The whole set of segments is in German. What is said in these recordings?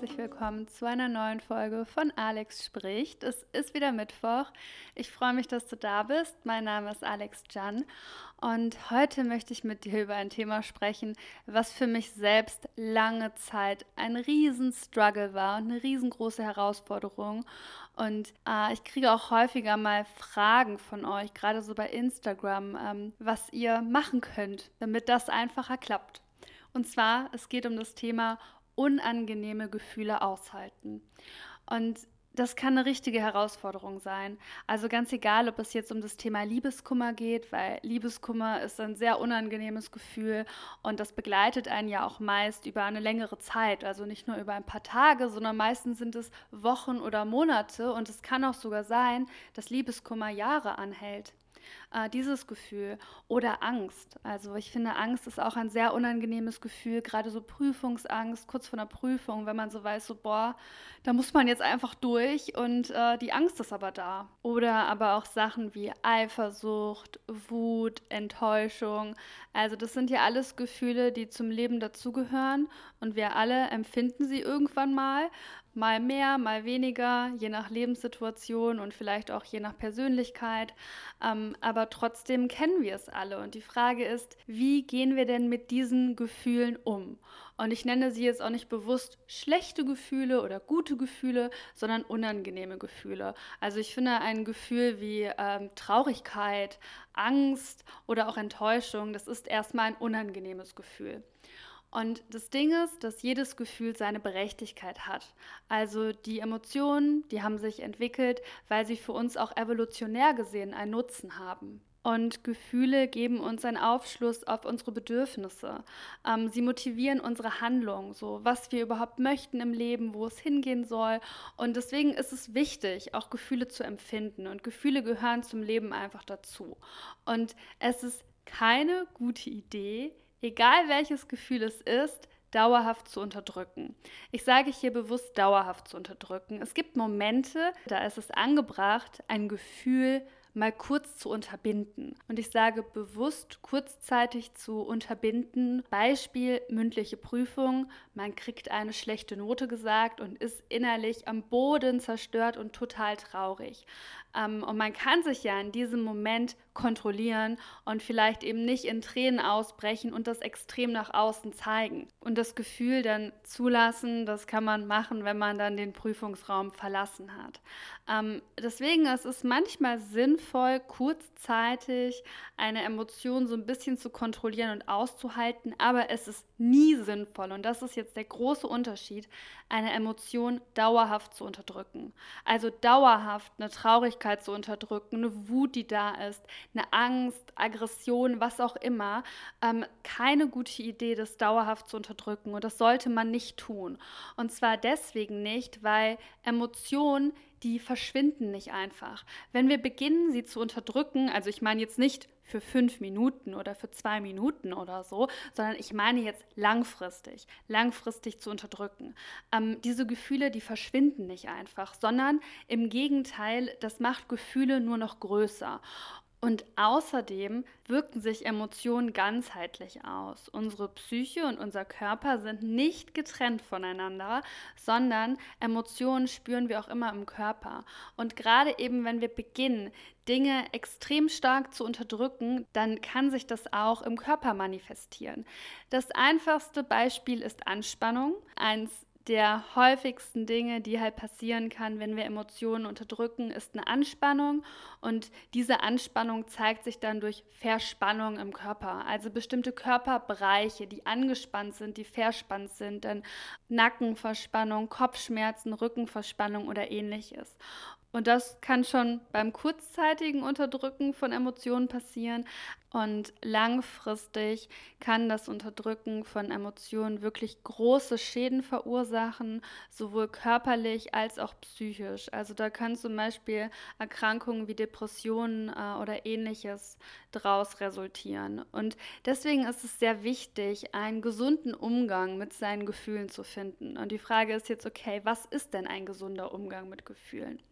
herzlich willkommen zu einer neuen Folge von Alex spricht. Es ist wieder Mittwoch. Ich freue mich, dass du da bist. Mein Name ist Alex Jan und heute möchte ich mit dir über ein Thema sprechen, was für mich selbst lange Zeit ein Riesenstruggle war und eine riesengroße Herausforderung. Und äh, ich kriege auch häufiger mal Fragen von euch, gerade so bei Instagram, ähm, was ihr machen könnt, damit das einfacher klappt. Und zwar, es geht um das Thema unangenehme Gefühle aushalten. Und das kann eine richtige Herausforderung sein. Also ganz egal, ob es jetzt um das Thema Liebeskummer geht, weil Liebeskummer ist ein sehr unangenehmes Gefühl und das begleitet einen ja auch meist über eine längere Zeit. Also nicht nur über ein paar Tage, sondern meistens sind es Wochen oder Monate und es kann auch sogar sein, dass Liebeskummer Jahre anhält äh, dieses Gefühl oder Angst. Also ich finde, Angst ist auch ein sehr unangenehmes Gefühl, gerade so Prüfungsangst, kurz vor einer Prüfung, wenn man so weiß, so boah, da muss man jetzt einfach durch und äh, die Angst ist aber da. Oder aber auch Sachen wie Eifersucht, Wut, Enttäuschung. Also das sind ja alles Gefühle, die zum Leben dazugehören und wir alle empfinden sie irgendwann mal mal mehr, mal weniger, je nach Lebenssituation und vielleicht auch je nach Persönlichkeit. Ähm, aber trotzdem kennen wir es alle. Und die Frage ist, wie gehen wir denn mit diesen Gefühlen um? Und ich nenne sie jetzt auch nicht bewusst schlechte Gefühle oder gute Gefühle, sondern unangenehme Gefühle. Also ich finde ein Gefühl wie ähm, Traurigkeit, Angst oder auch Enttäuschung, das ist erstmal ein unangenehmes Gefühl. Und das Ding ist, dass jedes Gefühl seine Berechtigkeit hat. Also die Emotionen, die haben sich entwickelt, weil sie für uns auch evolutionär gesehen einen Nutzen haben. Und Gefühle geben uns einen Aufschluss auf unsere Bedürfnisse. Ähm, sie motivieren unsere Handlung, so was wir überhaupt möchten im Leben, wo es hingehen soll. Und deswegen ist es wichtig, auch Gefühle zu empfinden. Und Gefühle gehören zum Leben einfach dazu. Und es ist keine gute Idee, egal welches Gefühl es ist, dauerhaft zu unterdrücken. Ich sage hier bewusst dauerhaft zu unterdrücken. Es gibt Momente, da ist es angebracht, ein Gefühl mal kurz zu unterbinden. Und ich sage bewusst kurzzeitig zu unterbinden. Beispiel mündliche Prüfung. Man kriegt eine schlechte Note gesagt und ist innerlich am Boden zerstört und total traurig. Ähm, und man kann sich ja in diesem Moment kontrollieren und vielleicht eben nicht in Tränen ausbrechen und das extrem nach außen zeigen. Und das Gefühl dann zulassen, das kann man machen, wenn man dann den Prüfungsraum verlassen hat. Ähm, deswegen ist es manchmal sinnvoll, kurzzeitig eine Emotion so ein bisschen zu kontrollieren und auszuhalten, aber es ist nie sinnvoll, und das ist jetzt der große Unterschied, eine Emotion dauerhaft zu unterdrücken. Also dauerhaft eine Traurigkeit zu unterdrücken, eine Wut, die da ist, eine Angst, Aggression, was auch immer. Ähm, keine gute Idee, das dauerhaft zu unterdrücken. Und das sollte man nicht tun. Und zwar deswegen nicht, weil Emotionen die verschwinden nicht einfach. Wenn wir beginnen, sie zu unterdrücken, also ich meine jetzt nicht für fünf Minuten oder für zwei Minuten oder so, sondern ich meine jetzt langfristig, langfristig zu unterdrücken. Ähm, diese Gefühle, die verschwinden nicht einfach, sondern im Gegenteil, das macht Gefühle nur noch größer. Und außerdem wirken sich Emotionen ganzheitlich aus. Unsere Psyche und unser Körper sind nicht getrennt voneinander, sondern Emotionen spüren wir auch immer im Körper. Und gerade eben, wenn wir beginnen, Dinge extrem stark zu unterdrücken, dann kann sich das auch im Körper manifestieren. Das einfachste Beispiel ist Anspannung. Eins der häufigsten Dinge, die halt passieren kann, wenn wir Emotionen unterdrücken, ist eine Anspannung. Und diese Anspannung zeigt sich dann durch Verspannung im Körper. Also bestimmte Körperbereiche, die angespannt sind, die verspannt sind, dann Nackenverspannung, Kopfschmerzen, Rückenverspannung oder ähnliches. Und das kann schon beim kurzzeitigen Unterdrücken von Emotionen passieren. Und langfristig kann das Unterdrücken von Emotionen wirklich große Schäden verursachen, sowohl körperlich als auch psychisch. Also da können zum Beispiel Erkrankungen wie Depressionen äh, oder ähnliches daraus resultieren. Und deswegen ist es sehr wichtig, einen gesunden Umgang mit seinen Gefühlen zu finden. Und die Frage ist jetzt, okay, was ist denn ein gesunder Umgang mit Gefühlen?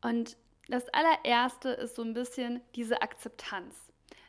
Und das allererste ist so ein bisschen diese Akzeptanz.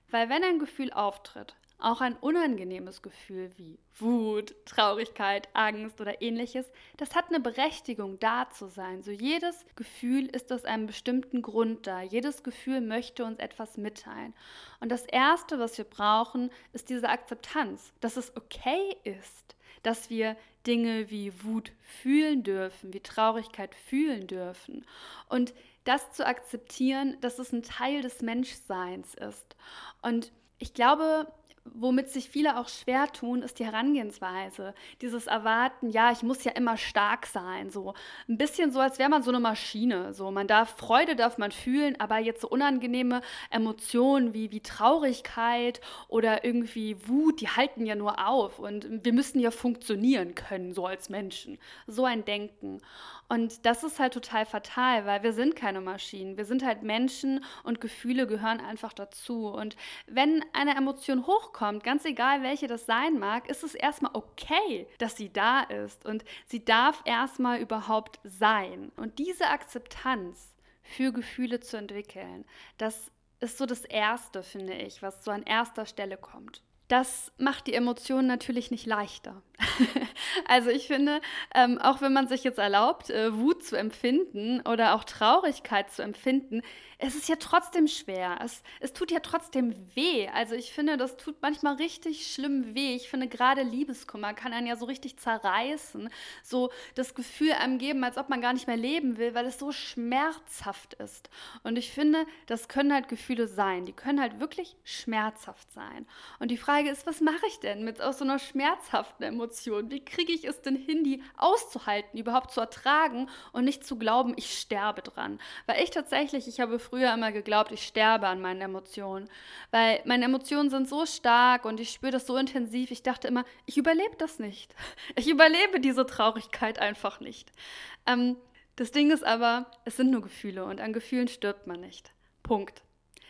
Weil wenn ein Gefühl auftritt, auch ein unangenehmes Gefühl wie Wut, Traurigkeit, Angst oder ähnliches, das hat eine Berechtigung, da zu sein. So jedes Gefühl ist aus einem bestimmten Grund da. Jedes Gefühl möchte uns etwas mitteilen. Und das Erste, was wir brauchen, ist diese Akzeptanz, dass es okay ist, dass wir Dinge wie Wut fühlen dürfen, wie Traurigkeit fühlen dürfen. Und das zu akzeptieren, dass es ein Teil des Menschseins ist. Und ich glaube, womit sich viele auch schwer tun, ist die Herangehensweise. Dieses Erwarten, ja, ich muss ja immer stark sein. So ein bisschen so, als wäre man so eine Maschine. So, man darf, Freude darf man fühlen, aber jetzt so unangenehme Emotionen wie, wie Traurigkeit oder irgendwie Wut, die halten ja nur auf. Und wir müssen ja funktionieren können, so als Menschen. So ein Denken. Und das ist halt total fatal, weil wir sind keine Maschinen. Wir sind halt Menschen und Gefühle gehören einfach dazu. Und wenn eine Emotion hochkommt, ganz egal welche das sein mag, ist es erstmal okay, dass sie da ist. Und sie darf erstmal überhaupt sein. Und diese Akzeptanz für Gefühle zu entwickeln, das ist so das Erste, finde ich, was so an erster Stelle kommt. Das macht die Emotionen natürlich nicht leichter. also ich finde, ähm, auch wenn man sich jetzt erlaubt, äh, Wut zu empfinden oder auch Traurigkeit zu empfinden, es ist ja trotzdem schwer. Es, es tut ja trotzdem weh. Also ich finde, das tut manchmal richtig schlimm weh. Ich finde, gerade Liebeskummer kann einen ja so richtig zerreißen. So das Gefühl einem geben, als ob man gar nicht mehr leben will, weil es so schmerzhaft ist. Und ich finde, das können halt Gefühle sein. Die können halt wirklich schmerzhaft sein. Und die Frage ist, was mache ich denn mit aus so einer schmerzhaften Emotion? Wie kriege ich es denn hin, die auszuhalten, überhaupt zu ertragen und nicht zu glauben, ich sterbe dran? Weil ich tatsächlich, ich habe früher immer geglaubt, ich sterbe an meinen Emotionen. Weil meine Emotionen sind so stark und ich spüre das so intensiv. Ich dachte immer, ich überlebe das nicht. Ich überlebe diese Traurigkeit einfach nicht. Ähm, das Ding ist aber, es sind nur Gefühle und an Gefühlen stirbt man nicht. Punkt.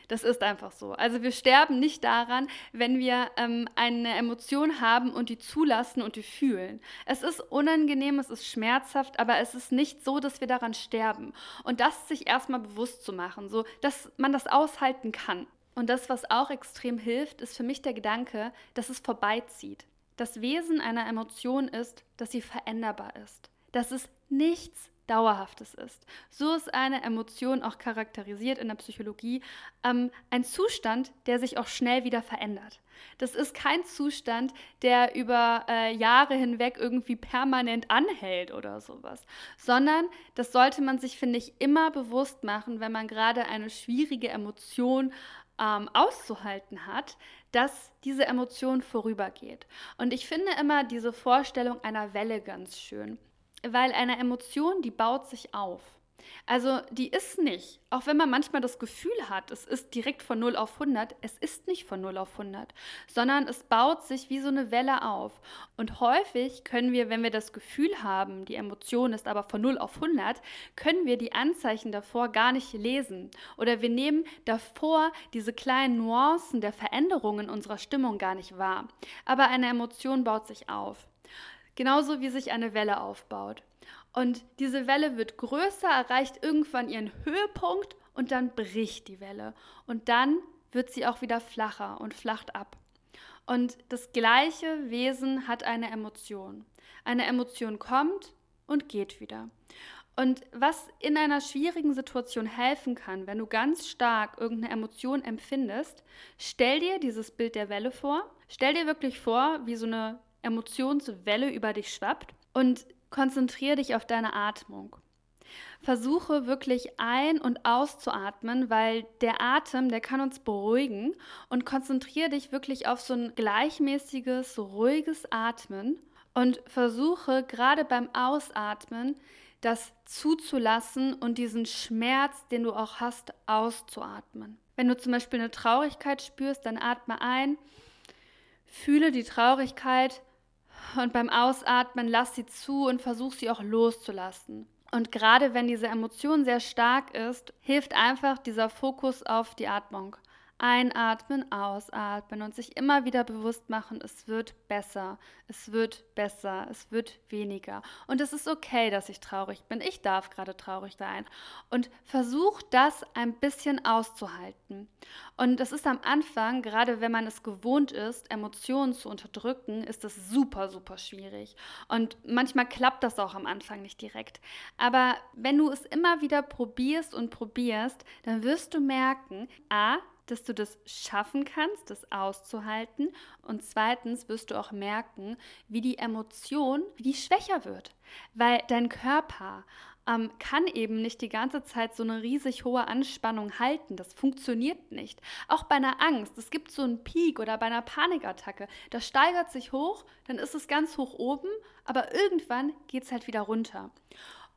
Das ist einfach so. Also wir sterben nicht daran, wenn wir ähm, eine Emotion haben und die zulassen und die fühlen. Es ist unangenehm, es ist schmerzhaft, aber es ist nicht so, dass wir daran sterben. Und das sich erstmal bewusst zu machen, so dass man das aushalten kann. Und das, was auch extrem hilft, ist für mich der Gedanke, dass es vorbeizieht. Das Wesen einer Emotion ist, dass sie veränderbar ist. Dass es nichts Dauerhaftes ist. So ist eine Emotion auch charakterisiert in der Psychologie ähm, ein Zustand, der sich auch schnell wieder verändert. Das ist kein Zustand, der über äh, Jahre hinweg irgendwie permanent anhält oder sowas, sondern das sollte man sich, finde ich, immer bewusst machen, wenn man gerade eine schwierige Emotion ähm, auszuhalten hat, dass diese Emotion vorübergeht. Und ich finde immer diese Vorstellung einer Welle ganz schön weil eine Emotion, die baut sich auf. Also die ist nicht, auch wenn man manchmal das Gefühl hat, es ist direkt von 0 auf 100, es ist nicht von 0 auf 100, sondern es baut sich wie so eine Welle auf. Und häufig können wir, wenn wir das Gefühl haben, die Emotion ist aber von 0 auf 100, können wir die Anzeichen davor gar nicht lesen. Oder wir nehmen davor diese kleinen Nuancen der Veränderungen unserer Stimmung gar nicht wahr. Aber eine Emotion baut sich auf. Genauso wie sich eine Welle aufbaut. Und diese Welle wird größer, erreicht irgendwann ihren Höhepunkt und dann bricht die Welle. Und dann wird sie auch wieder flacher und flacht ab. Und das gleiche Wesen hat eine Emotion. Eine Emotion kommt und geht wieder. Und was in einer schwierigen Situation helfen kann, wenn du ganz stark irgendeine Emotion empfindest, stell dir dieses Bild der Welle vor. Stell dir wirklich vor, wie so eine Emotionswelle über dich schwappt und konzentriere dich auf deine Atmung. Versuche wirklich ein- und auszuatmen, weil der Atem, der kann uns beruhigen und konzentriere dich wirklich auf so ein gleichmäßiges, ruhiges Atmen und versuche gerade beim Ausatmen das zuzulassen und diesen Schmerz, den du auch hast, auszuatmen. Wenn du zum Beispiel eine Traurigkeit spürst, dann atme ein, fühle die Traurigkeit und beim Ausatmen lass sie zu und versuch sie auch loszulassen. Und gerade wenn diese Emotion sehr stark ist, hilft einfach dieser Fokus auf die Atmung. Einatmen, ausatmen und sich immer wieder bewusst machen, es wird besser, es wird besser, es wird weniger. Und es ist okay, dass ich traurig bin. Ich darf gerade traurig sein. Und versuch das ein bisschen auszuhalten. Und das ist am Anfang, gerade wenn man es gewohnt ist, Emotionen zu unterdrücken, ist das super, super schwierig. Und manchmal klappt das auch am Anfang nicht direkt. Aber wenn du es immer wieder probierst und probierst, dann wirst du merken, a, dass du das schaffen kannst, das auszuhalten. Und zweitens wirst du auch merken, wie die Emotion, wie die schwächer wird. Weil dein Körper ähm, kann eben nicht die ganze Zeit so eine riesig hohe Anspannung halten. Das funktioniert nicht. Auch bei einer Angst. Es gibt so einen Peak oder bei einer Panikattacke. Das steigert sich hoch, dann ist es ganz hoch oben, aber irgendwann geht es halt wieder runter.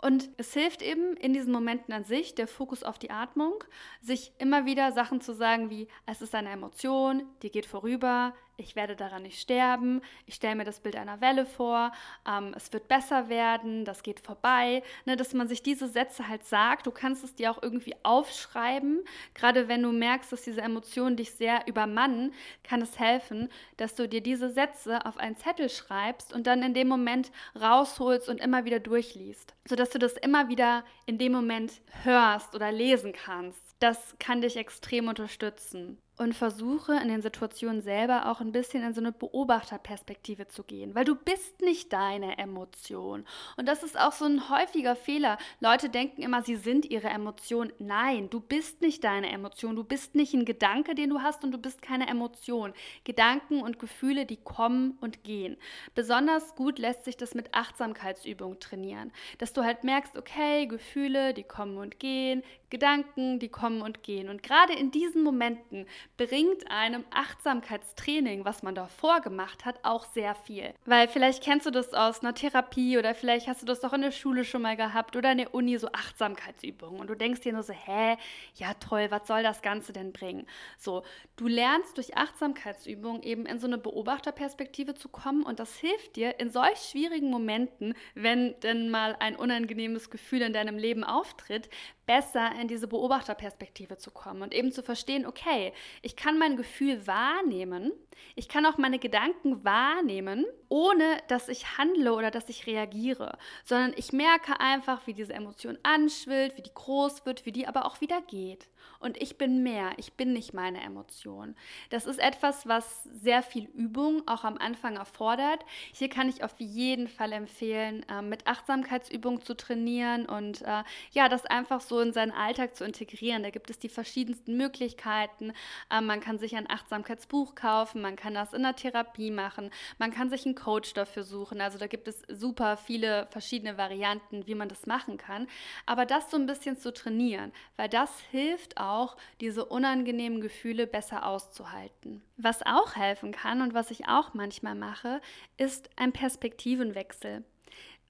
Und es hilft eben in diesen Momenten an sich, der Fokus auf die Atmung, sich immer wieder Sachen zu sagen wie, es ist eine Emotion, die geht vorüber, ich werde daran nicht sterben, ich stelle mir das Bild einer Welle vor, ähm, es wird besser werden, das geht vorbei, ne, dass man sich diese Sätze halt sagt. Du kannst es dir auch irgendwie aufschreiben, gerade wenn du merkst, dass diese Emotionen dich sehr übermannen, kann es helfen, dass du dir diese Sätze auf einen Zettel schreibst und dann in dem Moment rausholst und immer wieder durchliest, sodass du das immer wieder in dem Moment hörst oder lesen kannst. Das kann dich extrem unterstützen und versuche in den Situationen selber auch ein bisschen in so eine Beobachterperspektive zu gehen, weil du bist nicht deine Emotion. Und das ist auch so ein häufiger Fehler. Leute denken immer, sie sind ihre Emotion. Nein, du bist nicht deine Emotion. Du bist nicht ein Gedanke, den du hast und du bist keine Emotion. Gedanken und Gefühle, die kommen und gehen. Besonders gut lässt sich das mit Achtsamkeitsübungen trainieren, dass du halt merkst, okay, Gefühle, die kommen und gehen, Gedanken, die kommen und gehen. Und gerade in diesen Momenten bringt einem Achtsamkeitstraining, was man davor gemacht hat, auch sehr viel. Weil vielleicht kennst du das aus einer Therapie oder vielleicht hast du das doch in der Schule schon mal gehabt oder in der Uni so Achtsamkeitsübungen und du denkst dir nur so, hä, ja toll, was soll das Ganze denn bringen? So, du lernst durch Achtsamkeitsübungen eben in so eine Beobachterperspektive zu kommen und das hilft dir in solch schwierigen Momenten, wenn denn mal ein unangenehmes Gefühl in deinem Leben auftritt, besser in diese Beobachterperspektive zu kommen und eben zu verstehen, okay, ich kann mein Gefühl wahrnehmen, ich kann auch meine Gedanken wahrnehmen, ohne dass ich handle oder dass ich reagiere, sondern ich merke einfach, wie diese Emotion anschwillt, wie die groß wird, wie die aber auch wieder geht. Und ich bin mehr, ich bin nicht meine Emotion. Das ist etwas, was sehr viel Übung auch am Anfang erfordert. Hier kann ich auf jeden Fall empfehlen, äh, mit Achtsamkeitsübungen zu trainieren und äh, ja, das einfach so in seinen Alltag zu integrieren. Da gibt es die verschiedensten Möglichkeiten. Äh, man kann sich ein Achtsamkeitsbuch kaufen, man kann das in der Therapie machen, man kann sich einen Coach dafür suchen. Also da gibt es super viele verschiedene Varianten, wie man das machen kann. Aber das so ein bisschen zu trainieren, weil das hilft auch, auch, diese unangenehmen Gefühle besser auszuhalten. Was auch helfen kann und was ich auch manchmal mache, ist ein Perspektivenwechsel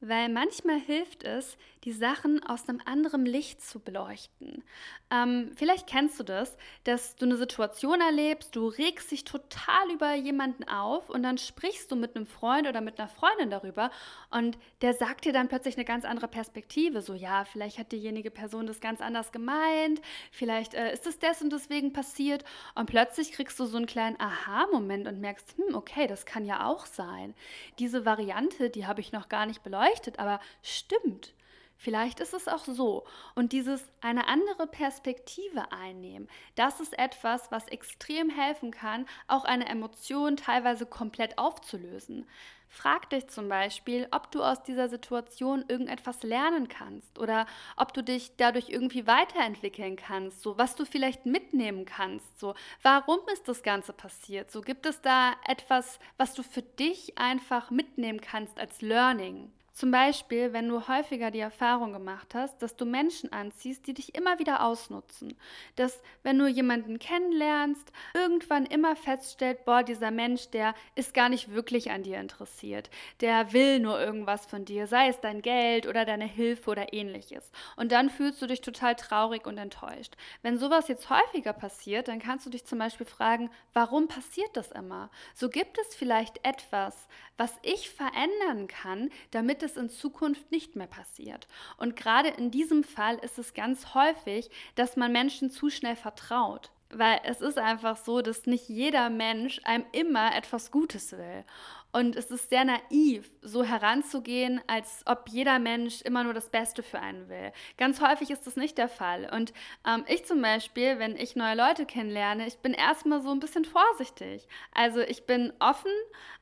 weil manchmal hilft es, die Sachen aus einem anderen Licht zu beleuchten. Ähm, vielleicht kennst du das, dass du eine Situation erlebst, du regst dich total über jemanden auf und dann sprichst du mit einem Freund oder mit einer Freundin darüber und der sagt dir dann plötzlich eine ganz andere Perspektive. So, ja, vielleicht hat diejenige Person das ganz anders gemeint, vielleicht äh, ist es des und deswegen passiert und plötzlich kriegst du so einen kleinen Aha-Moment und merkst, hm, okay, das kann ja auch sein. Diese Variante, die habe ich noch gar nicht beleuchtet beleuchtet, aber stimmt. Vielleicht ist es auch so. Und dieses eine andere Perspektive einnehmen, das ist etwas, was extrem helfen kann, auch eine Emotion teilweise komplett aufzulösen. Frag dich zum Beispiel, ob du aus dieser Situation irgendetwas lernen kannst oder ob du dich dadurch irgendwie weiterentwickeln kannst, so was du vielleicht mitnehmen kannst, so warum ist das Ganze passiert, so gibt es da etwas, was du für dich einfach mitnehmen kannst als Learning. Zum Beispiel, wenn du häufiger die Erfahrung gemacht hast, dass du Menschen anziehst, die dich immer wieder ausnutzen. Dass, wenn du jemanden kennenlernst, irgendwann immer feststellt, boah, dieser Mensch, der ist gar nicht wirklich an dir interessiert. Der will nur irgendwas von dir, sei es dein Geld oder deine Hilfe oder ähnliches. Und dann fühlst du dich total traurig und enttäuscht. Wenn sowas jetzt häufiger passiert, dann kannst du dich zum Beispiel fragen, warum passiert das immer? So gibt es vielleicht etwas, was ich verändern kann, damit es in Zukunft nicht mehr passiert. Und gerade in diesem Fall ist es ganz häufig, dass man Menschen zu schnell vertraut. weil es ist einfach so, dass nicht jeder Mensch einem immer etwas Gutes will. Und es ist sehr naiv, so heranzugehen, als ob jeder Mensch immer nur das Beste für einen will. Ganz häufig ist das nicht der Fall. Und ähm, ich zum Beispiel, wenn ich neue Leute kennenlerne, ich bin erstmal so ein bisschen vorsichtig. Also ich bin offen,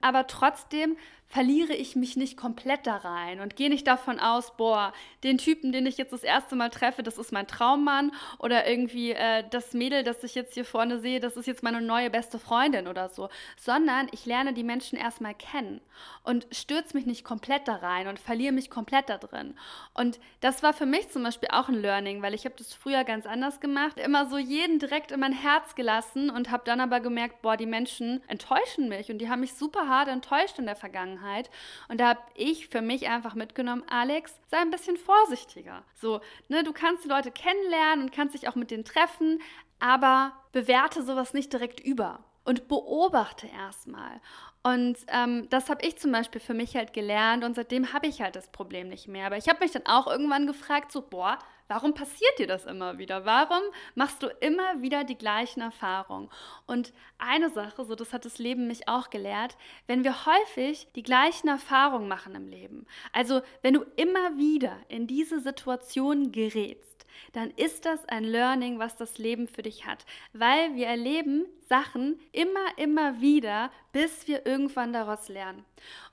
aber trotzdem verliere ich mich nicht komplett da rein und gehe nicht davon aus, boah, den Typen, den ich jetzt das erste Mal treffe, das ist mein Traummann oder irgendwie äh, das Mädel, das ich jetzt hier vorne sehe, das ist jetzt meine neue beste Freundin oder so, sondern ich lerne die Menschen erstmal kennen und stürze mich nicht komplett da rein und verliere mich komplett da drin. Und das war für mich zum Beispiel auch ein Learning, weil ich habe das früher ganz anders gemacht, immer so jeden direkt in mein Herz gelassen und habe dann aber gemerkt, boah, die Menschen enttäuschen mich und die haben mich super hart enttäuscht in der. Vergangenheit. Und da habe ich für mich einfach mitgenommen, Alex, sei ein bisschen vorsichtiger. So, ne, du kannst die Leute kennenlernen und kannst dich auch mit denen treffen, aber bewerte sowas nicht direkt über und beobachte erstmal. Und ähm, das habe ich zum Beispiel für mich halt gelernt und seitdem habe ich halt das Problem nicht mehr. Aber ich habe mich dann auch irgendwann gefragt, so, boah, warum passiert dir das immer wieder? Warum machst du immer wieder die gleichen Erfahrungen? Und eine Sache, so das hat das Leben mich auch gelehrt, wenn wir häufig die gleichen Erfahrungen machen im Leben, also wenn du immer wieder in diese Situation gerätst, dann ist das ein Learning, was das Leben für dich hat. Weil wir erleben Sachen immer, immer wieder, bis wir irgendwann daraus lernen.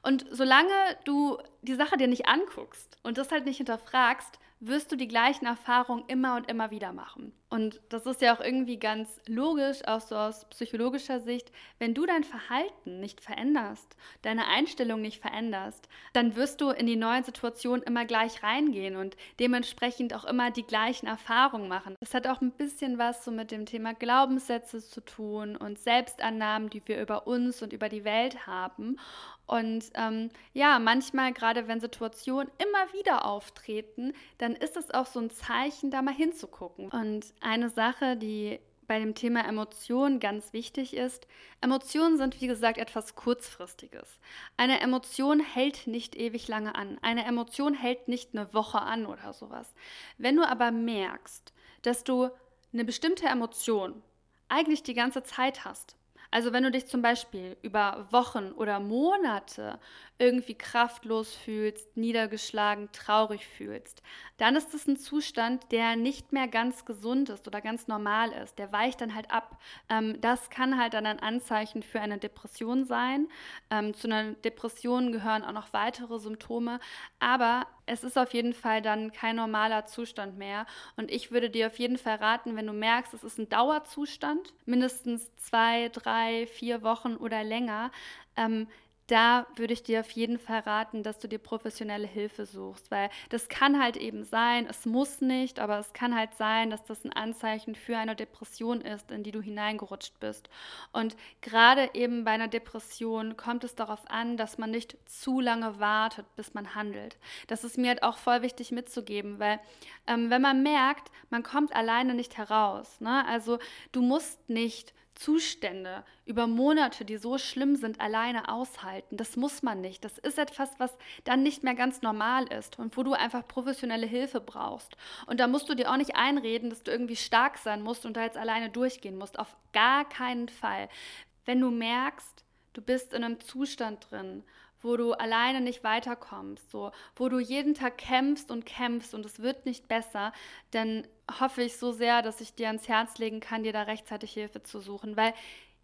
Und solange du die Sache dir nicht anguckst und das halt nicht hinterfragst, wirst du die gleichen Erfahrungen immer und immer wieder machen. Und das ist ja auch irgendwie ganz logisch, auch so aus psychologischer Sicht. Wenn du dein Verhalten nicht veränderst, deine Einstellung nicht veränderst, dann wirst du in die neuen Situationen immer gleich reingehen und dementsprechend auch immer die gleichen Erfahrungen machen. Das hat auch ein bisschen was so mit dem Thema Glaubenssätze zu tun und Selbstannahmen, die wir über uns und über die Welt haben. Und ähm, ja, manchmal, gerade wenn Situationen immer wieder auftreten, dann ist es auch so ein Zeichen, da mal hinzugucken. Und eine Sache, die bei dem Thema Emotionen ganz wichtig ist, Emotionen sind wie gesagt etwas Kurzfristiges. Eine Emotion hält nicht ewig lange an. Eine Emotion hält nicht eine Woche an oder sowas. Wenn du aber merkst, dass du eine bestimmte Emotion eigentlich die ganze Zeit hast, also wenn du dich zum Beispiel über Wochen oder Monate irgendwie kraftlos fühlst, niedergeschlagen, traurig fühlst, dann ist es ein Zustand, der nicht mehr ganz gesund ist oder ganz normal ist. Der weicht dann halt ab. Ähm, das kann halt dann ein Anzeichen für eine Depression sein. Ähm, zu einer Depression gehören auch noch weitere Symptome, aber es ist auf jeden Fall dann kein normaler Zustand mehr. Und ich würde dir auf jeden Fall raten, wenn du merkst, es ist ein Dauerzustand, mindestens zwei, drei, vier Wochen oder länger, ähm, da würde ich dir auf jeden Fall raten, dass du dir professionelle Hilfe suchst, weil das kann halt eben sein, es muss nicht, aber es kann halt sein, dass das ein Anzeichen für eine Depression ist, in die du hineingerutscht bist. Und gerade eben bei einer Depression kommt es darauf an, dass man nicht zu lange wartet, bis man handelt. Das ist mir halt auch voll wichtig mitzugeben, weil ähm, wenn man merkt, man kommt alleine nicht heraus, ne? also du musst nicht Zustände über Monate, die so schlimm sind, alleine aushalten. Das muss man nicht. Das ist etwas, was dann nicht mehr ganz normal ist und wo du einfach professionelle Hilfe brauchst. Und da musst du dir auch nicht einreden, dass du irgendwie stark sein musst und da jetzt alleine durchgehen musst. Auf gar keinen Fall. Wenn du merkst, du bist in einem Zustand drin, wo du alleine nicht weiterkommst, so, wo du jeden Tag kämpfst und kämpfst und es wird nicht besser, dann hoffe ich so sehr, dass ich dir ans Herz legen kann, dir da rechtzeitig Hilfe zu suchen, weil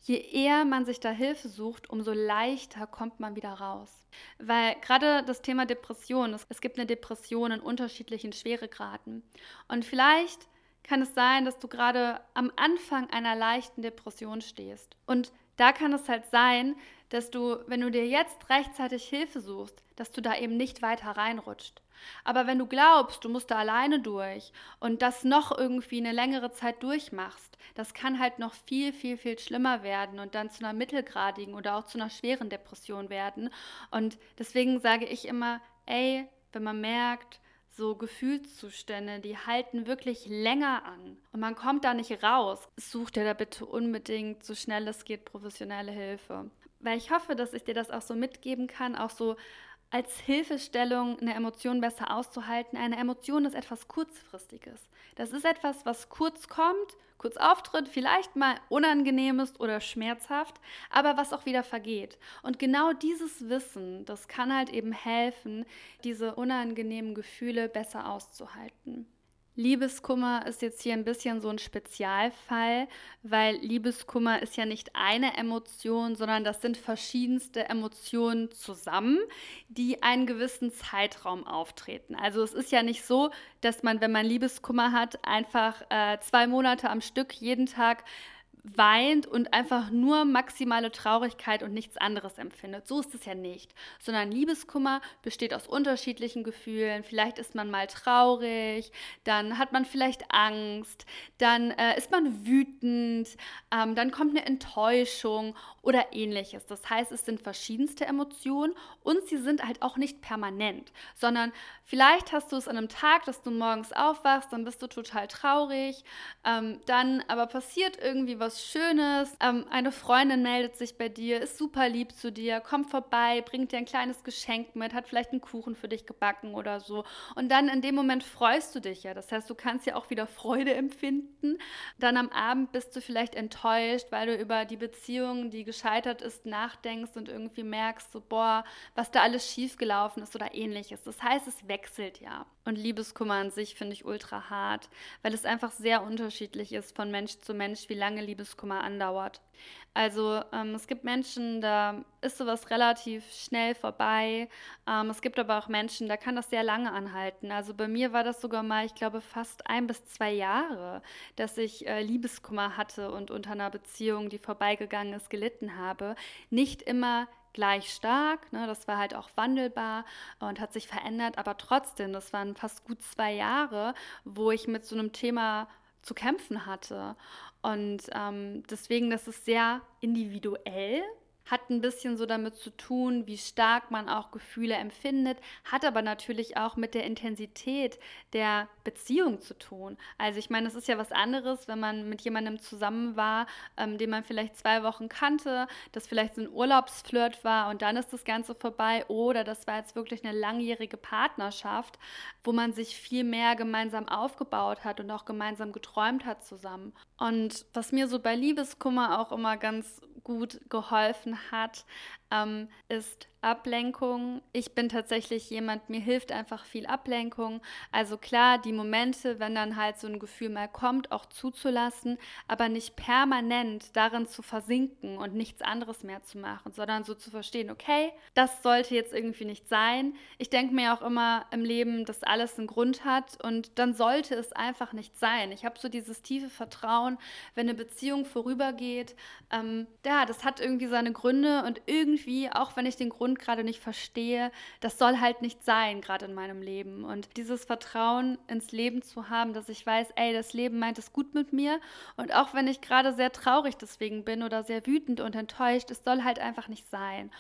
je eher man sich da Hilfe sucht, umso leichter kommt man wieder raus. Weil gerade das Thema Depression, es, es gibt eine Depression in unterschiedlichen Schweregraden und vielleicht kann es sein, dass du gerade am Anfang einer leichten Depression stehst und da kann es halt sein, dass du, wenn du dir jetzt rechtzeitig Hilfe suchst, dass du da eben nicht weiter reinrutscht. Aber wenn du glaubst, du musst da alleine durch und das noch irgendwie eine längere Zeit durchmachst, das kann halt noch viel, viel, viel schlimmer werden und dann zu einer mittelgradigen oder auch zu einer schweren Depression werden. Und deswegen sage ich immer, ey, wenn man merkt, so Gefühlszustände, die halten wirklich länger an und man kommt da nicht raus. Such dir da bitte unbedingt, so schnell es geht, professionelle Hilfe. Weil ich hoffe, dass ich dir das auch so mitgeben kann, auch so als Hilfestellung, eine Emotion besser auszuhalten. Eine Emotion ist etwas Kurzfristiges. Das ist etwas, was kurz kommt, kurz auftritt, vielleicht mal unangenehm ist oder schmerzhaft, aber was auch wieder vergeht. Und genau dieses Wissen, das kann halt eben helfen, diese unangenehmen Gefühle besser auszuhalten. Liebeskummer ist jetzt hier ein bisschen so ein Spezialfall, weil Liebeskummer ist ja nicht eine Emotion, sondern das sind verschiedenste Emotionen zusammen, die einen gewissen Zeitraum auftreten. Also es ist ja nicht so, dass man, wenn man Liebeskummer hat, einfach äh, zwei Monate am Stück jeden Tag weint und einfach nur maximale Traurigkeit und nichts anderes empfindet. So ist es ja nicht, sondern Liebeskummer besteht aus unterschiedlichen Gefühlen. Vielleicht ist man mal traurig, dann hat man vielleicht Angst, dann äh, ist man wütend, ähm, dann kommt eine Enttäuschung oder ähnliches. Das heißt, es sind verschiedenste Emotionen und sie sind halt auch nicht permanent, sondern vielleicht hast du es an einem Tag, dass du morgens aufwachst, dann bist du total traurig, ähm, dann aber passiert irgendwie was was Schönes. Ähm, eine Freundin meldet sich bei dir, ist super lieb zu dir, kommt vorbei, bringt dir ein kleines Geschenk mit, hat vielleicht einen Kuchen für dich gebacken oder so. Und dann in dem Moment freust du dich ja. Das heißt, du kannst ja auch wieder Freude empfinden. Dann am Abend bist du vielleicht enttäuscht, weil du über die Beziehung, die gescheitert ist, nachdenkst und irgendwie merkst, so, boah, was da alles schiefgelaufen ist oder ähnliches. Das heißt, es wechselt ja. Und Liebeskummer an sich finde ich ultra hart, weil es einfach sehr unterschiedlich ist von Mensch zu Mensch, wie lange Liebeskummer andauert. Also ähm, es gibt Menschen, da ist sowas relativ schnell vorbei. Ähm, es gibt aber auch Menschen, da kann das sehr lange anhalten. Also bei mir war das sogar mal, ich glaube, fast ein bis zwei Jahre, dass ich äh, Liebeskummer hatte und unter einer Beziehung, die vorbeigegangen ist, gelitten habe. Nicht immer gleich stark. Ne? Das war halt auch wandelbar und hat sich verändert, aber trotzdem, das waren fast gut zwei Jahre, wo ich mit so einem Thema zu kämpfen hatte. Und ähm, deswegen, das ist sehr individuell hat ein bisschen so damit zu tun, wie stark man auch Gefühle empfindet, hat aber natürlich auch mit der Intensität der Beziehung zu tun. Also ich meine, es ist ja was anderes, wenn man mit jemandem zusammen war, ähm, den man vielleicht zwei Wochen kannte, das vielleicht so ein Urlaubsflirt war und dann ist das Ganze vorbei oder das war jetzt wirklich eine langjährige Partnerschaft, wo man sich viel mehr gemeinsam aufgebaut hat und auch gemeinsam geträumt hat zusammen. Und was mir so bei Liebeskummer auch immer ganz gut geholfen hat, ähm, ist Ablenkung. Ich bin tatsächlich jemand, mir hilft einfach viel Ablenkung. Also klar, die Momente, wenn dann halt so ein Gefühl mal kommt, auch zuzulassen, aber nicht permanent darin zu versinken und nichts anderes mehr zu machen, sondern so zu verstehen, okay, das sollte jetzt irgendwie nicht sein. Ich denke mir auch immer im Leben, dass alles einen Grund hat und dann sollte es einfach nicht sein. Ich habe so dieses tiefe Vertrauen, wenn eine Beziehung vorübergeht, ähm, ja, das hat irgendwie seine Gründe und irgendwie, auch wenn ich den Grund Grund gerade nicht verstehe, das soll halt nicht sein, gerade in meinem Leben. Und dieses Vertrauen ins Leben zu haben, dass ich weiß, ey, das Leben meint es gut mit mir. Und auch wenn ich gerade sehr traurig deswegen bin oder sehr wütend und enttäuscht, es soll halt einfach nicht sein.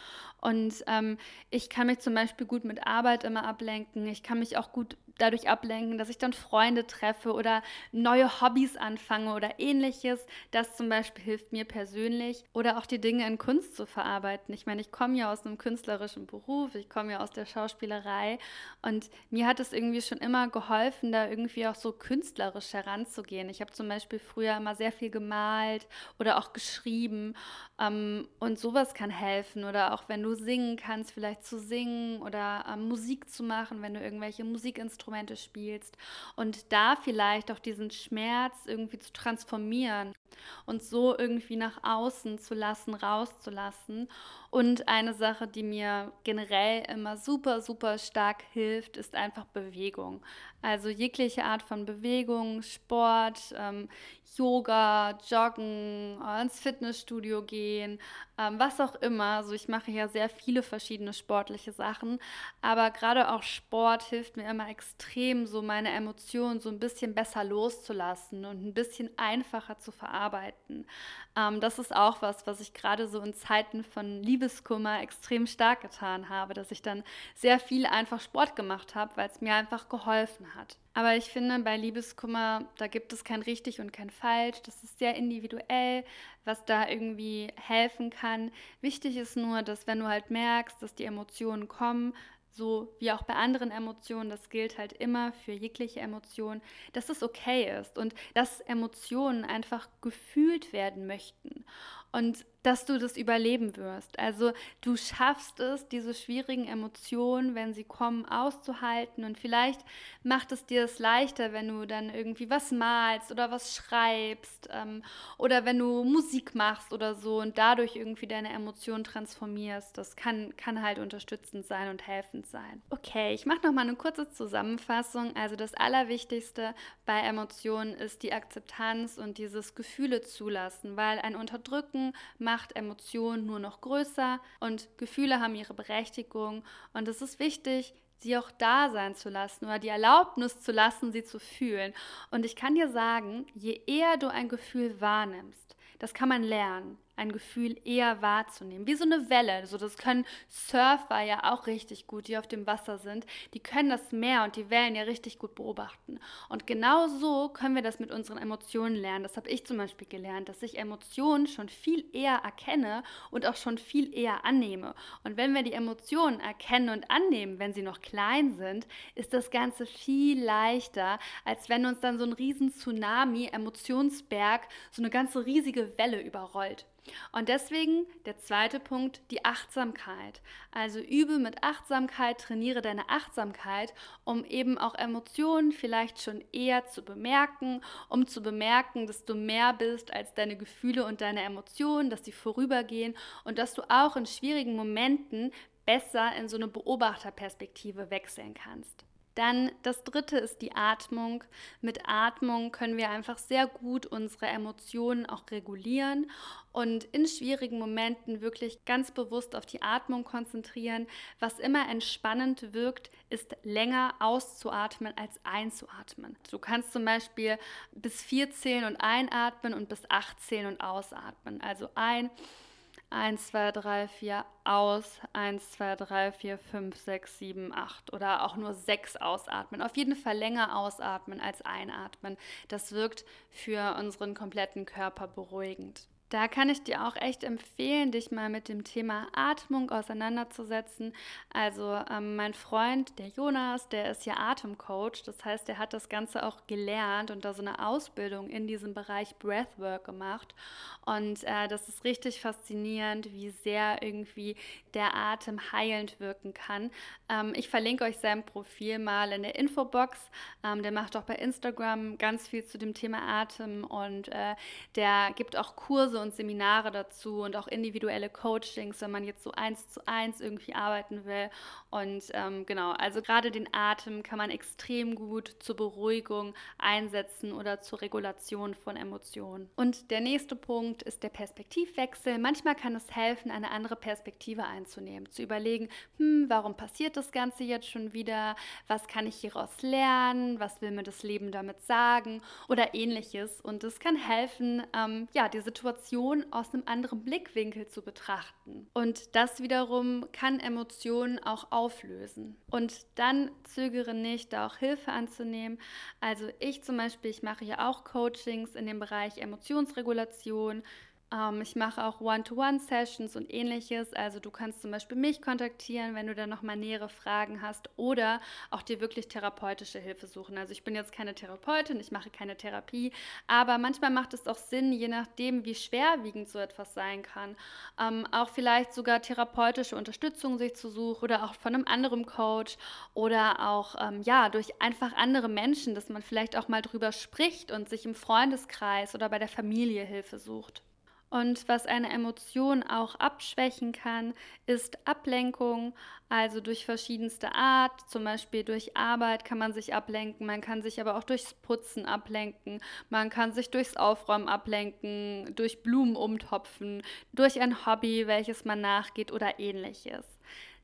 Und ähm, ich kann mich zum Beispiel gut mit Arbeit immer ablenken. Ich kann mich auch gut dadurch ablenken, dass ich dann Freunde treffe oder neue Hobbys anfange oder ähnliches. Das zum Beispiel hilft mir persönlich. Oder auch die Dinge in Kunst zu verarbeiten. Ich meine, ich komme ja aus einem künstlerischen Beruf, ich komme ja aus der Schauspielerei und mir hat es irgendwie schon immer geholfen, da irgendwie auch so künstlerisch heranzugehen. Ich habe zum Beispiel früher immer sehr viel gemalt oder auch geschrieben ähm, und sowas kann helfen. Oder auch wenn du singen kannst, vielleicht zu singen oder ähm, Musik zu machen, wenn du irgendwelche Musikinstrumente Instrumente spielst und da vielleicht auch diesen Schmerz irgendwie zu transformieren und so irgendwie nach außen zu lassen, rauszulassen. Und eine Sache, die mir generell immer super, super stark hilft, ist einfach Bewegung. Also jegliche Art von Bewegung, Sport, ähm, Yoga, Joggen, ins Fitnessstudio gehen, ähm, was auch immer. Also ich mache ja sehr viele verschiedene sportliche Sachen, aber gerade auch Sport hilft mir immer extrem, so meine Emotionen so ein bisschen besser loszulassen und ein bisschen einfacher zu verarbeiten. Ähm, das ist auch was, was ich gerade so in Zeiten von Liebeskummer extrem stark getan habe, dass ich dann sehr viel einfach Sport gemacht habe, weil es mir einfach geholfen hat. Aber ich finde, bei Liebeskummer, da gibt es kein richtig und kein falsch. Das ist sehr individuell, was da irgendwie helfen kann. Wichtig ist nur, dass wenn du halt merkst, dass die Emotionen kommen, so wie auch bei anderen Emotionen, das gilt halt immer für jegliche Emotion, dass es okay ist und dass Emotionen einfach gefühlt werden möchten. Und dass du das überleben wirst. Also du schaffst es, diese schwierigen Emotionen, wenn sie kommen, auszuhalten. Und vielleicht macht es dir es leichter, wenn du dann irgendwie was malst oder was schreibst ähm, oder wenn du Musik machst oder so und dadurch irgendwie deine Emotionen transformierst. Das kann, kann halt unterstützend sein und helfend sein. Okay, ich mache noch mal eine kurze Zusammenfassung. Also das Allerwichtigste bei Emotionen ist die Akzeptanz und dieses Gefühle zulassen, weil ein Unterdrücken macht macht Emotionen nur noch größer und Gefühle haben ihre Berechtigung und es ist wichtig, sie auch da sein zu lassen oder die Erlaubnis zu lassen, sie zu fühlen. Und ich kann dir sagen, je eher du ein Gefühl wahrnimmst, das kann man lernen ein Gefühl eher wahrzunehmen. Wie so eine Welle. So, das können Surfer ja auch richtig gut, die auf dem Wasser sind. Die können das Meer und die Wellen ja richtig gut beobachten. Und genau so können wir das mit unseren Emotionen lernen. Das habe ich zum Beispiel gelernt, dass ich Emotionen schon viel eher erkenne und auch schon viel eher annehme. Und wenn wir die Emotionen erkennen und annehmen, wenn sie noch klein sind, ist das Ganze viel leichter, als wenn uns dann so ein riesen Tsunami, Emotionsberg, so eine ganze riesige Welle überrollt. Und deswegen der zweite Punkt, die Achtsamkeit. Also übe mit Achtsamkeit, trainiere deine Achtsamkeit, um eben auch Emotionen vielleicht schon eher zu bemerken, um zu bemerken, dass du mehr bist als deine Gefühle und deine Emotionen, dass sie vorübergehen und dass du auch in schwierigen Momenten besser in so eine Beobachterperspektive wechseln kannst. Dann das dritte ist die Atmung. Mit Atmung können wir einfach sehr gut unsere Emotionen auch regulieren und in schwierigen Momenten wirklich ganz bewusst auf die Atmung konzentrieren. Was immer entspannend wirkt, ist länger auszuatmen als einzuatmen. Du kannst zum Beispiel bis vier zählen und einatmen und bis acht zählen und ausatmen. Also ein 1, 2, 3, 4 aus, 1, 2, 3, 4, 5, 6, 7, 8 oder auch nur 6 ausatmen. Auf jeden Fall länger ausatmen als einatmen. Das wirkt für unseren kompletten Körper beruhigend. Da kann ich dir auch echt empfehlen, dich mal mit dem Thema Atmung auseinanderzusetzen. Also ähm, mein Freund, der Jonas, der ist ja Atemcoach. Das heißt, er hat das Ganze auch gelernt und da so eine Ausbildung in diesem Bereich Breathwork gemacht. Und äh, das ist richtig faszinierend, wie sehr irgendwie der Atem heilend wirken kann. Ähm, ich verlinke euch sein Profil mal in der Infobox. Ähm, der macht auch bei Instagram ganz viel zu dem Thema Atem und äh, der gibt auch Kurse und Seminare dazu und auch individuelle Coachings, wenn man jetzt so eins zu eins irgendwie arbeiten will. Und ähm, genau, also gerade den Atem kann man extrem gut zur Beruhigung einsetzen oder zur Regulation von Emotionen. Und der nächste Punkt ist der Perspektivwechsel. Manchmal kann es helfen, eine andere Perspektive einzunehmen, zu überlegen, hm, warum passiert das Ganze jetzt schon wieder? Was kann ich hieraus lernen? Was will mir das Leben damit sagen? Oder ähnliches. Und es kann helfen, ähm, ja, die Situation Situation aus einem anderen Blickwinkel zu betrachten. Und das wiederum kann Emotionen auch auflösen. Und dann zögere nicht, da auch Hilfe anzunehmen. Also ich zum Beispiel, ich mache ja auch Coachings in dem Bereich Emotionsregulation, ähm, ich mache auch One-to-One-Sessions und ähnliches. Also du kannst zum Beispiel mich kontaktieren, wenn du dann nochmal nähere Fragen hast oder auch dir wirklich therapeutische Hilfe suchen. Also ich bin jetzt keine Therapeutin, ich mache keine Therapie, aber manchmal macht es auch Sinn, je nachdem, wie schwerwiegend so etwas sein kann, ähm, auch vielleicht sogar therapeutische Unterstützung sich zu suchen oder auch von einem anderen Coach oder auch ähm, ja durch einfach andere Menschen, dass man vielleicht auch mal drüber spricht und sich im Freundeskreis oder bei der Familie Hilfe sucht. Und was eine Emotion auch abschwächen kann, ist Ablenkung, also durch verschiedenste Art, zum Beispiel durch Arbeit kann man sich ablenken, man kann sich aber auch durchs Putzen ablenken, man kann sich durchs Aufräumen ablenken, durch Blumen umtopfen, durch ein Hobby, welches man nachgeht oder ähnliches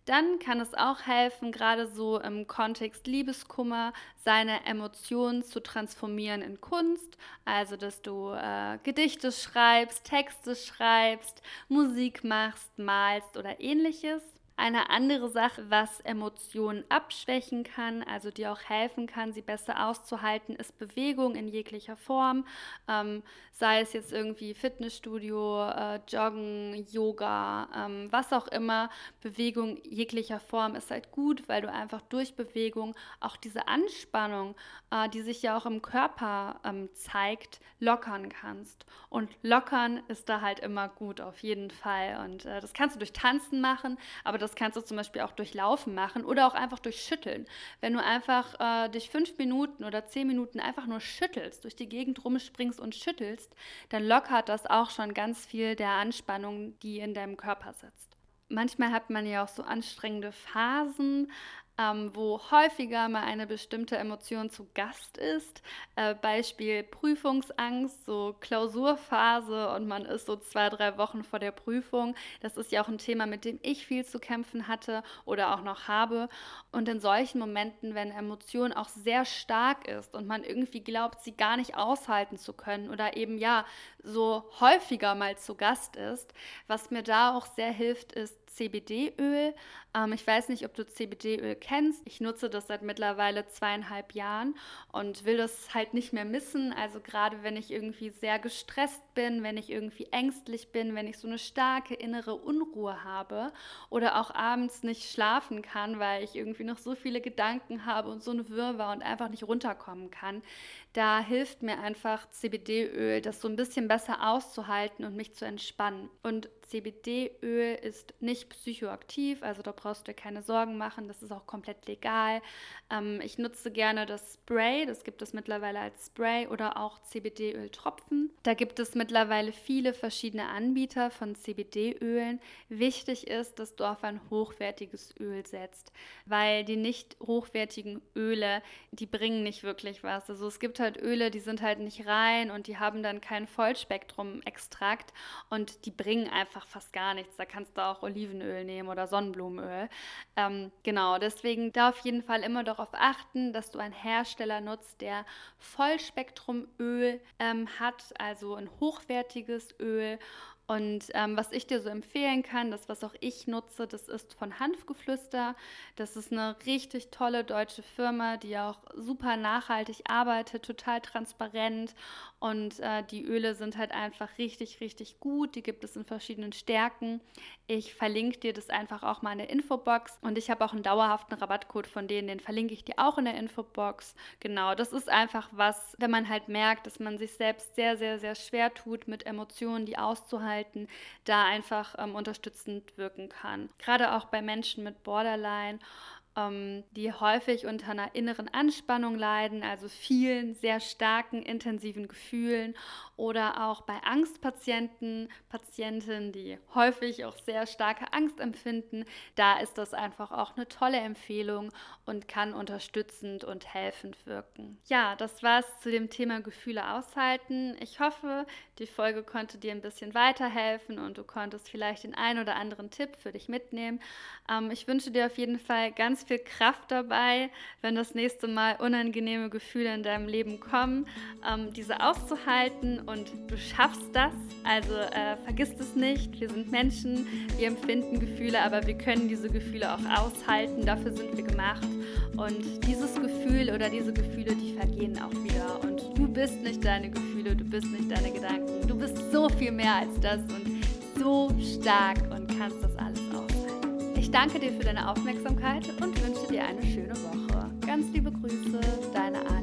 dann kann es auch helfen, gerade so im Kontext Liebeskummer, seine Emotionen zu transformieren in Kunst. Also, dass du äh, Gedichte schreibst, Texte schreibst, Musik machst, malst oder ähnliches. Eine andere Sache, was Emotionen abschwächen kann, also die auch helfen kann, sie besser auszuhalten, ist Bewegung in jeglicher Form. Ähm, sei es jetzt irgendwie Fitnessstudio, äh, Joggen, Yoga, ähm, was auch immer. Bewegung jeglicher Form ist halt gut, weil du einfach durch Bewegung auch diese Anspannung, äh, die sich ja auch im Körper ähm, zeigt, lockern kannst. Und lockern ist da halt immer gut, auf jeden Fall. Und äh, das kannst du durch Tanzen machen, aber das kannst du zum Beispiel auch durch Laufen machen oder auch einfach durch Schütteln. Wenn du einfach äh, dich fünf Minuten oder zehn Minuten einfach nur schüttelst, durch die Gegend rumspringst und schüttelst, dann lockert das auch schon ganz viel der Anspannung, die in deinem Körper sitzt. Manchmal hat man ja auch so anstrengende Phasen, ähm, wo häufiger mal eine bestimmte Emotion zu Gast ist. Äh, Beispiel Prüfungsangst, so Klausurphase und man ist so zwei, drei Wochen vor der Prüfung. Das ist ja auch ein Thema, mit dem ich viel zu kämpfen hatte oder auch noch habe. Und in solchen Momenten, wenn Emotion auch sehr stark ist und man irgendwie glaubt, sie gar nicht aushalten zu können oder eben ja so häufiger mal zu Gast ist, was mir da auch sehr hilft, ist CBD-Öl. Ähm, ich weiß nicht, ob du CBD-Öl kennst. Ich nutze das seit mittlerweile zweieinhalb Jahren und will das halt nicht mehr missen. Also gerade wenn ich irgendwie sehr gestresst bin, wenn ich irgendwie ängstlich bin, wenn ich so eine starke innere Unruhe habe oder auch abends nicht schlafen kann, weil ich irgendwie noch so viele Gedanken habe und so eine Wirrwarr und einfach nicht runterkommen kann, da hilft mir einfach CBD-Öl, das so ein bisschen besser auszuhalten und mich zu entspannen. Und CBD-Öl ist nicht psychoaktiv, also da brauchst du dir keine Sorgen machen, das ist auch komplett legal. Ähm, ich nutze gerne das Spray, das gibt es mittlerweile als Spray oder auch CBD-Öl-Tropfen. Da gibt es mittlerweile viele verschiedene Anbieter von CBD-Ölen. Wichtig ist, dass du auf ein hochwertiges Öl setzt, weil die nicht hochwertigen Öle, die bringen nicht wirklich was. Also es gibt halt Öle, die sind halt nicht rein und die haben dann kein Vollspektrum-Extrakt und die bringen einfach einfach fast gar nichts. Da kannst du auch Olivenöl nehmen oder Sonnenblumenöl. Ähm, genau, deswegen da auf jeden Fall immer darauf achten, dass du einen Hersteller nutzt, der Vollspektrumöl ähm, hat, also ein hochwertiges Öl und ähm, was ich dir so empfehlen kann, das, was auch ich nutze, das ist von Hanfgeflüster. Das ist eine richtig tolle deutsche Firma, die auch super nachhaltig arbeitet, total transparent. Und äh, die Öle sind halt einfach richtig, richtig gut. Die gibt es in verschiedenen Stärken. Ich verlinke dir das einfach auch mal in der Infobox. Und ich habe auch einen dauerhaften Rabattcode von denen, den verlinke ich dir auch in der Infobox. Genau, das ist einfach was, wenn man halt merkt, dass man sich selbst sehr, sehr, sehr schwer tut, mit Emotionen die auszuhalten da einfach ähm, unterstützend wirken kann. Gerade auch bei Menschen mit Borderline ähm, die häufig unter einer inneren Anspannung leiden, also vielen sehr starken, intensiven Gefühlen oder auch bei Angstpatienten, Patientinnen, die häufig auch sehr starke Angst empfinden, da ist das einfach auch eine tolle Empfehlung und kann unterstützend und helfend wirken. Ja, das war es zu dem Thema Gefühle aushalten. Ich hoffe, die Folge konnte dir ein bisschen weiterhelfen und du konntest vielleicht den einen oder anderen Tipp für dich mitnehmen. Ähm, ich wünsche dir auf jeden Fall ganz viel Kraft dabei, wenn das nächste Mal unangenehme Gefühle in deinem Leben kommen, ähm, diese auszuhalten und du schaffst das. Also äh, vergiss es nicht, wir sind Menschen, wir empfinden Gefühle, aber wir können diese Gefühle auch aushalten, dafür sind wir gemacht. Und dieses Gefühl oder diese Gefühle, die vergehen auch wieder. Und du bist nicht deine Gefühle, du bist nicht deine Gedanken, du bist so viel mehr als das und so stark und kannst das alles. Ich danke dir für deine Aufmerksamkeit und wünsche dir eine schöne Woche. Ganz liebe Grüße, deine Anne.